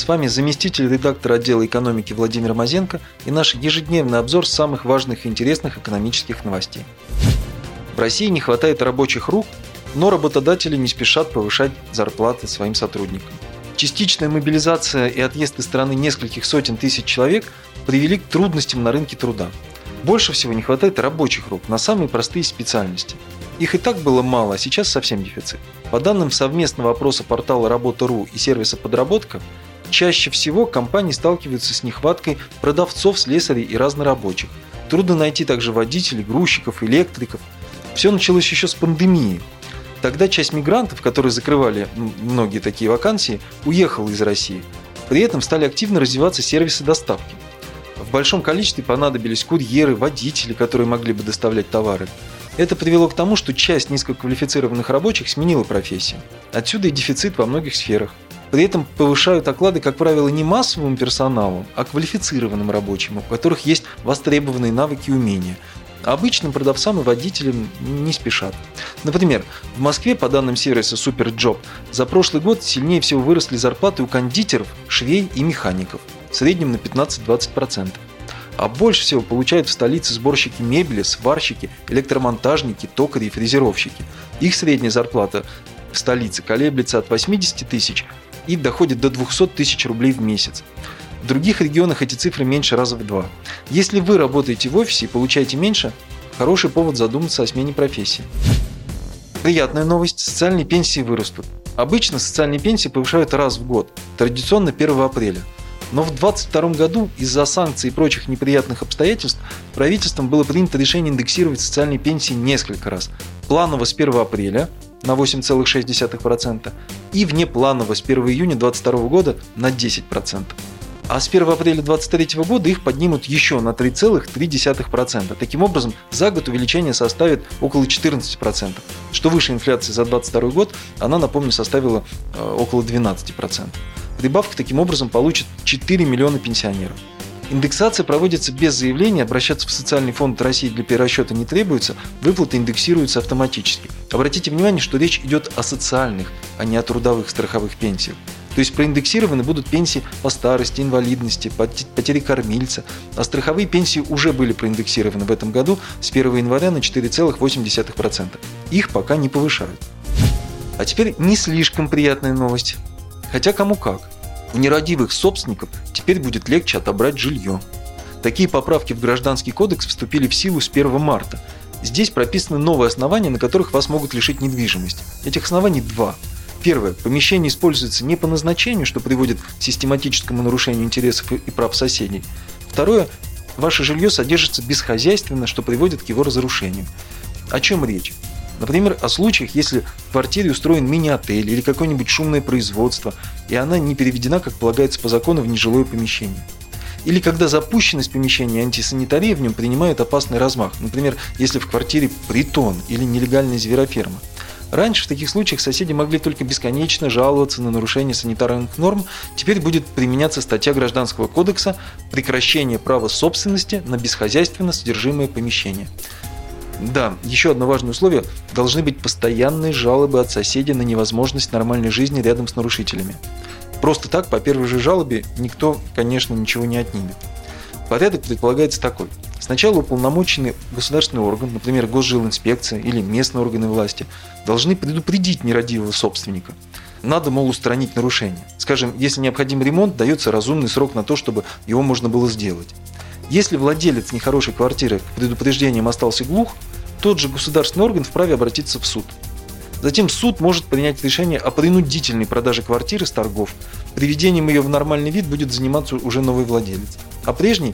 С вами заместитель редактора отдела экономики Владимир Мазенко и наш ежедневный обзор самых важных и интересных экономических новостей. В России не хватает рабочих рук, но работодатели не спешат повышать зарплаты своим сотрудникам. Частичная мобилизация и отъезд из страны нескольких сотен тысяч человек привели к трудностям на рынке труда. Больше всего не хватает рабочих рук на самые простые специальности. Их и так было мало, а сейчас совсем дефицит. По данным совместного опроса портала Работа.ру и сервиса «Подработка», Чаще всего компании сталкиваются с нехваткой продавцов, слесарей и разнорабочих. Трудно найти также водителей, грузчиков, электриков. Все началось еще с пандемии. Тогда часть мигрантов, которые закрывали многие такие вакансии, уехала из России. При этом стали активно развиваться сервисы доставки. В большом количестве понадобились курьеры, водители, которые могли бы доставлять товары. Это привело к тому, что часть низкоквалифицированных рабочих сменила профессию. Отсюда и дефицит во многих сферах. При этом повышают оклады, как правило, не массовым персоналом, а квалифицированным рабочим, у которых есть востребованные навыки и умения. Обычным продавцам и водителям не спешат. Например, в Москве, по данным сервиса SuperJob, за прошлый год сильнее всего выросли зарплаты у кондитеров, швей и механиков, в среднем на 15-20%. А больше всего получают в столице сборщики мебели, сварщики, электромонтажники, токари и фрезеровщики. Их средняя зарплата в столице колеблется от 80 тысяч и доходит до 200 тысяч рублей в месяц. В других регионах эти цифры меньше раза в два. Если вы работаете в офисе и получаете меньше, хороший повод задуматься о смене профессии. Приятная новость – социальные пенсии вырастут. Обычно социальные пенсии повышают раз в год, традиционно 1 апреля. Но в 2022 году из-за санкций и прочих неприятных обстоятельств правительством было принято решение индексировать социальные пенсии несколько раз. Планово с 1 апреля на 8,6% и внепланово с 1 июня 2022 года на 10%. А с 1 апреля 2023 года их поднимут еще на 3,3%. Таким образом, за год увеличение составит около 14%. Что выше инфляции за 2022 год, она, напомню, составила э, около 12%. Прибавку таким образом получат 4 миллиона пенсионеров. Индексация проводится без заявления, обращаться в Социальный фонд России для перерасчета не требуется, выплаты индексируются автоматически. Обратите внимание, что речь идет о социальных, а не о трудовых страховых пенсиях. То есть проиндексированы будут пенсии по старости, инвалидности, потери кормильца, а страховые пенсии уже были проиндексированы в этом году с 1 января на 4,8%. Их пока не повышают. А теперь не слишком приятная новость. Хотя кому как. У нерадивых собственников теперь будет легче отобрать жилье. Такие поправки в Гражданский кодекс вступили в силу с 1 марта. Здесь прописаны новые основания, на которых вас могут лишить недвижимости. Этих оснований два. Первое. Помещение используется не по назначению, что приводит к систематическому нарушению интересов и прав соседей. Второе. Ваше жилье содержится бесхозяйственно, что приводит к его разрушению. О чем речь? Например, о случаях, если в квартире устроен мини-отель или какое-нибудь шумное производство, и она не переведена, как полагается по закону, в нежилое помещение. Или когда запущенность помещения и антисанитария в нем принимают опасный размах. Например, если в квартире притон или нелегальная звероферма. Раньше в таких случаях соседи могли только бесконечно жаловаться на нарушение санитарных норм. Теперь будет применяться статья Гражданского кодекса «Прекращение права собственности на бесхозяйственно содержимое помещение». Да, еще одно важное условие – должны быть постоянные жалобы от соседей на невозможность нормальной жизни рядом с нарушителями. Просто так, по первой же жалобе, никто, конечно, ничего не отнимет. Порядок предполагается такой. Сначала уполномоченный государственный орган, например, госжилинспекция или местные органы власти, должны предупредить нерадивого собственника. Надо, мол, устранить нарушение. Скажем, если необходим ремонт, дается разумный срок на то, чтобы его можно было сделать. Если владелец нехорошей квартиры к предупреждениям остался глух, тот же государственный орган вправе обратиться в суд. Затем суд может принять решение о принудительной продаже квартиры с торгов. Приведением ее в нормальный вид будет заниматься уже новый владелец. А прежний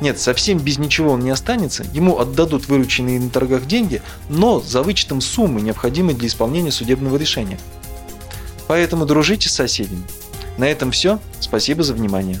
нет, совсем без ничего он не останется, ему отдадут вырученные на торгах деньги, но за вычетом суммы, необходимой для исполнения судебного решения. Поэтому дружите с соседями. На этом все. Спасибо за внимание.